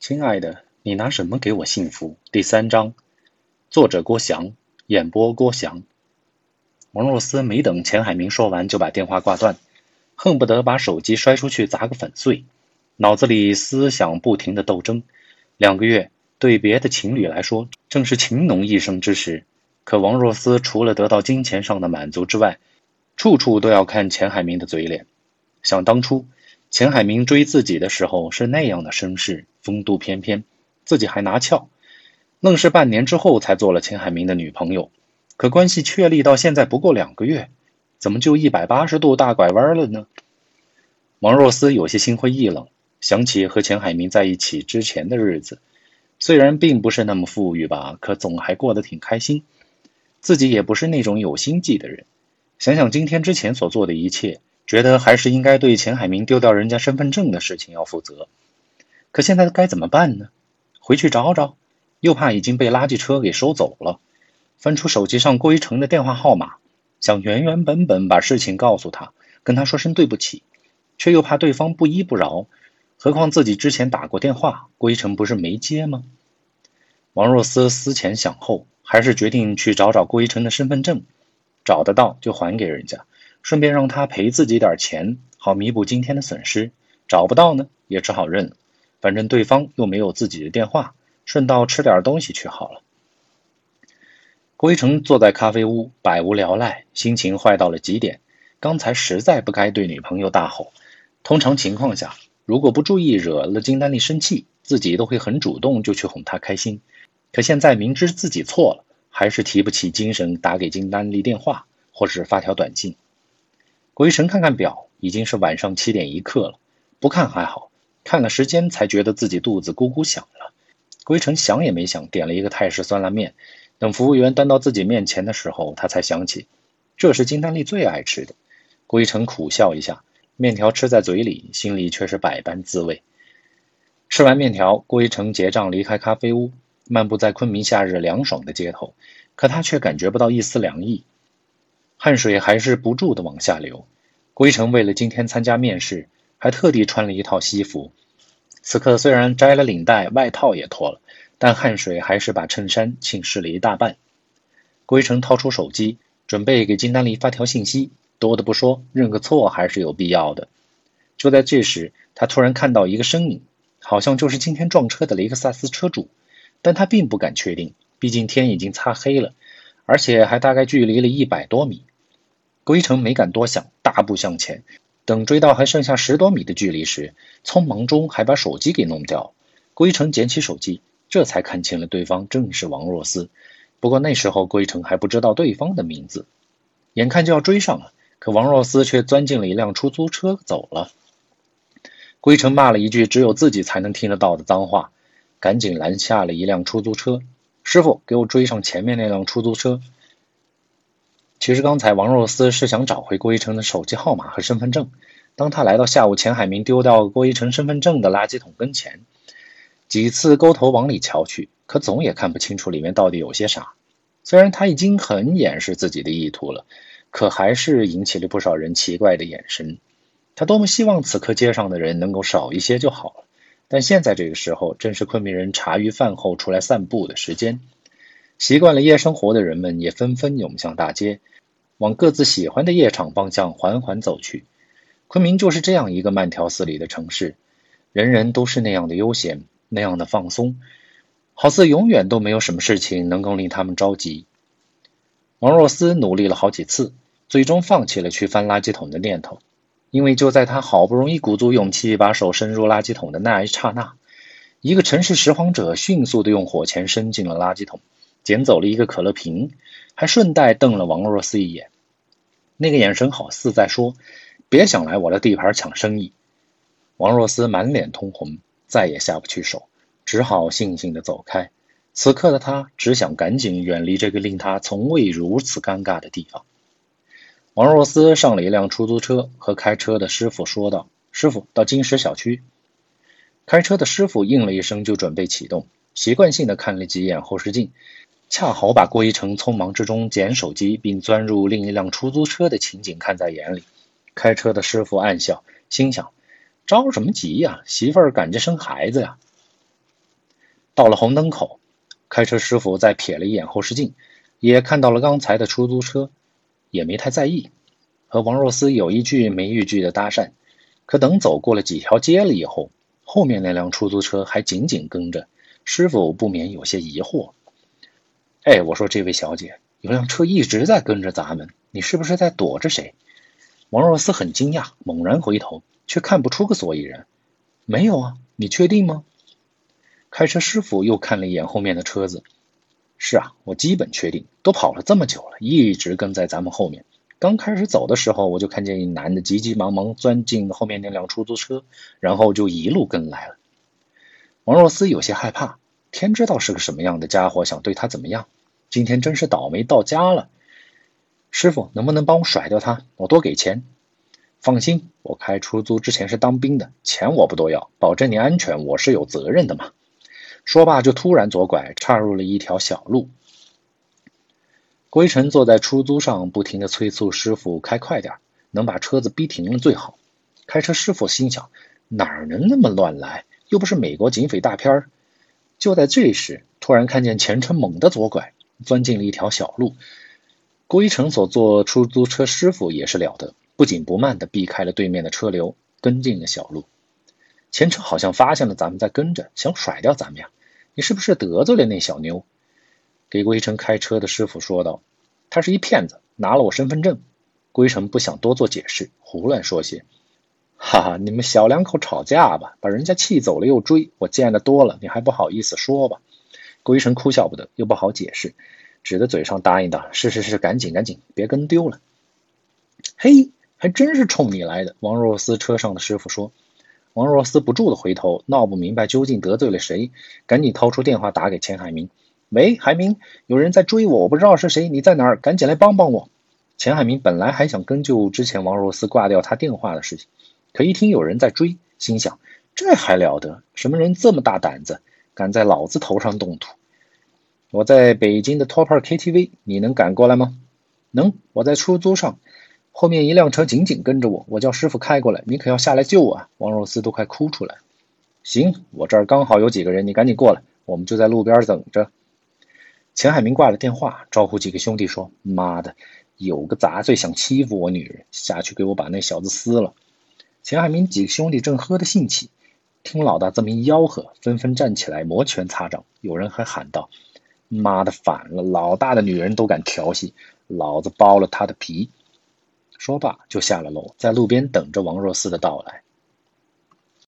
亲爱的，你拿什么给我幸福？第三章，作者郭翔，演播郭翔。王若思没等钱海明说完，就把电话挂断，恨不得把手机摔出去砸个粉碎。脑子里思想不停的斗争。两个月对别的情侣来说，正是情浓一生之时。可王若思除了得到金钱上的满足之外，处处都要看钱海明的嘴脸。想当初。钱海明追自己的时候是那样的绅士，风度翩翩，自己还拿翘，愣是半年之后才做了钱海明的女朋友。可关系确立到现在不过两个月，怎么就一百八十度大拐弯了呢？王若思有些心灰意冷，想起和钱海明在一起之前的日子，虽然并不是那么富裕吧，可总还过得挺开心。自己也不是那种有心计的人，想想今天之前所做的一切。觉得还是应该对钱海明丢掉人家身份证的事情要负责，可现在该怎么办呢？回去找找，又怕已经被垃圾车给收走了。翻出手机上郭一成的电话号码，想原原本本把事情告诉他，跟他说声对不起，却又怕对方不依不饶。何况自己之前打过电话，郭一成不是没接吗？王若思思前想后，还是决定去找找郭一成的身份证，找得到就还给人家。顺便让他赔自己点钱，好弥补今天的损失。找不到呢，也只好认了。反正对方又没有自己的电话，顺道吃点东西去好了。郭一成坐在咖啡屋，百无聊赖，心情坏到了极点。刚才实在不该对女朋友大吼。通常情况下，如果不注意惹了金丹丽生气，自己都会很主动就去哄她开心。可现在明知自己错了，还是提不起精神打给金丹丽电话，或是发条短信。郭一成看看表，已经是晚上七点一刻了。不看还好，看了时间才觉得自己肚子咕咕响了。郭一成想也没想，点了一个泰式酸辣面。等服务员端到自己面前的时候，他才想起这是金丹丽最爱吃的。郭一成苦笑一下，面条吃在嘴里，心里却是百般滋味。吃完面条，郭一成结账离开咖啡屋，漫步在昆明夏日凉爽的街头，可他却感觉不到一丝凉意。汗水还是不住的往下流。郭一成为了今天参加面试，还特地穿了一套西服。此刻虽然摘了领带，外套也脱了，但汗水还是把衬衫浸湿了一大半。郭一成掏出手机，准备给金丹丽发条信息。多的不说，认个错还是有必要的。就在这时，他突然看到一个身影，好像就是今天撞车的雷克萨斯车主，但他并不敢确定，毕竟天已经擦黑了，而且还大概距离了一百多米。归城没敢多想，大步向前。等追到还剩下十多米的距离时，匆忙中还把手机给弄掉。归城捡起手机，这才看清了对方正是王若思。不过那时候归城还不知道对方的名字。眼看就要追上了，可王若思却钻进了一辆出租车走了。归城骂了一句只有自己才能听得到的脏话，赶紧拦下了一辆出租车。师傅，给我追上前面那辆出租车。其实刚才王若思是想找回郭一成的手机号码和身份证。当他来到下午钱海明丢掉郭一成身份证的垃圾桶跟前，几次勾头往里瞧去，可总也看不清楚里面到底有些啥。虽然他已经很掩饰自己的意图了，可还是引起了不少人奇怪的眼神。他多么希望此刻街上的人能够少一些就好了。但现在这个时候，正是昆明人茶余饭后出来散步的时间。习惯了夜生活的人们也纷纷涌向大街。往各自喜欢的夜场方向缓缓走去。昆明就是这样一个慢条斯理的城市，人人都是那样的悠闲，那样的放松，好似永远都没有什么事情能够令他们着急。王若思努力了好几次，最终放弃了去翻垃圾桶的念头，因为就在他好不容易鼓足勇气把手伸入垃圾桶的那一刹那，一个城市拾荒者迅速的用火钳伸进了垃圾桶，捡走了一个可乐瓶。还顺带瞪了王若思一眼，那个眼神好似在说：“别想来我的地盘抢生意。”王若思满脸通红，再也下不去手，只好悻悻地走开。此刻的他只想赶紧远离这个令他从未如此尴尬的地方。王若思上了一辆出租车，和开车的师傅说道：“师傅，到金石小区。”开车的师傅应了一声，就准备启动，习惯性的看了几眼后视镜。恰好把郭一成匆忙之中捡手机并钻入另一辆出租车的情景看在眼里，开车的师傅暗笑，心想：着什么急呀？媳妇儿赶着生孩子呀！到了红灯口，开车师傅再瞥了一眼后视镜，也看到了刚才的出租车，也没太在意，和王若思有一句没一句的搭讪。可等走过了几条街了以后，后面那辆出租车还紧紧跟着，师傅不免有些疑惑。哎，我说这位小姐，有辆车一直在跟着咱们，你是不是在躲着谁？王若思很惊讶，猛然回头，却看不出个所以然。没有啊，你确定吗？开车师傅又看了一眼后面的车子。是啊，我基本确定，都跑了这么久了，一直跟在咱们后面。刚开始走的时候，我就看见一男的急急忙忙钻进后面那辆出租车，然后就一路跟来了。王若思有些害怕，天知道是个什么样的家伙，想对他怎么样？今天真是倒霉到家了。师傅，能不能帮我甩掉他？我多给钱。放心，我开出租之前是当兵的，钱我不多要，保证你安全，我是有责任的嘛。说罢，就突然左拐，岔入了一条小路。归尘坐在出租上，不停的催促师傅开快点，能把车子逼停了最好。开车师傅心想，哪能那么乱来？又不是美国警匪大片儿就在这时，突然看见前车猛地左拐，钻进了一条小路。郭一成所坐出租车师傅也是了得，不紧不慢地避开了对面的车流，跟进了小路。前车好像发现了咱们在跟着，想甩掉咱们呀？你是不是得罪了那小妞？给郭一成开车的师傅说道：“他是一骗子，拿了我身份证。”郭一成不想多做解释，胡乱说些：“哈哈，你们小两口吵架吧，把人家气走了又追，我见得多了，你还不好意思说吧？”郭一成哭笑不得，又不好解释。只得嘴上答应道：“是是是，赶紧赶紧，别跟丢了。”嘿，还真是冲你来的。王若思车上的师傅说。王若思不住的回头，闹不明白究竟得罪了谁，赶紧掏出电话打给钱海明：“喂，海明，有人在追我，我不知道是谁，你在哪儿？赶紧来帮帮我。”钱海明本来还想跟就之前王若思挂掉他电话的事情，可一听有人在追，心想：这还了得？什么人这么大胆子，敢在老子头上动土？我在北京的 Topper KTV，你能赶过来吗？能，我在出租上，后面一辆车紧紧跟着我，我叫师傅开过来，你可要下来救我啊！王若思都快哭出来。行，我这儿刚好有几个人，你赶紧过来，我们就在路边等着。钱海明挂了电话，招呼几个兄弟说：“妈的，有个杂碎想欺负我女人，下去给我把那小子撕了。”钱海明几个兄弟正喝得兴起，听老大这么一吆喝，纷纷站起来摩拳擦掌，有人还喊道。妈的，反了！老大的女人都敢调戏，老子剥了他的皮！说罢就下了楼，在路边等着王若思的到来。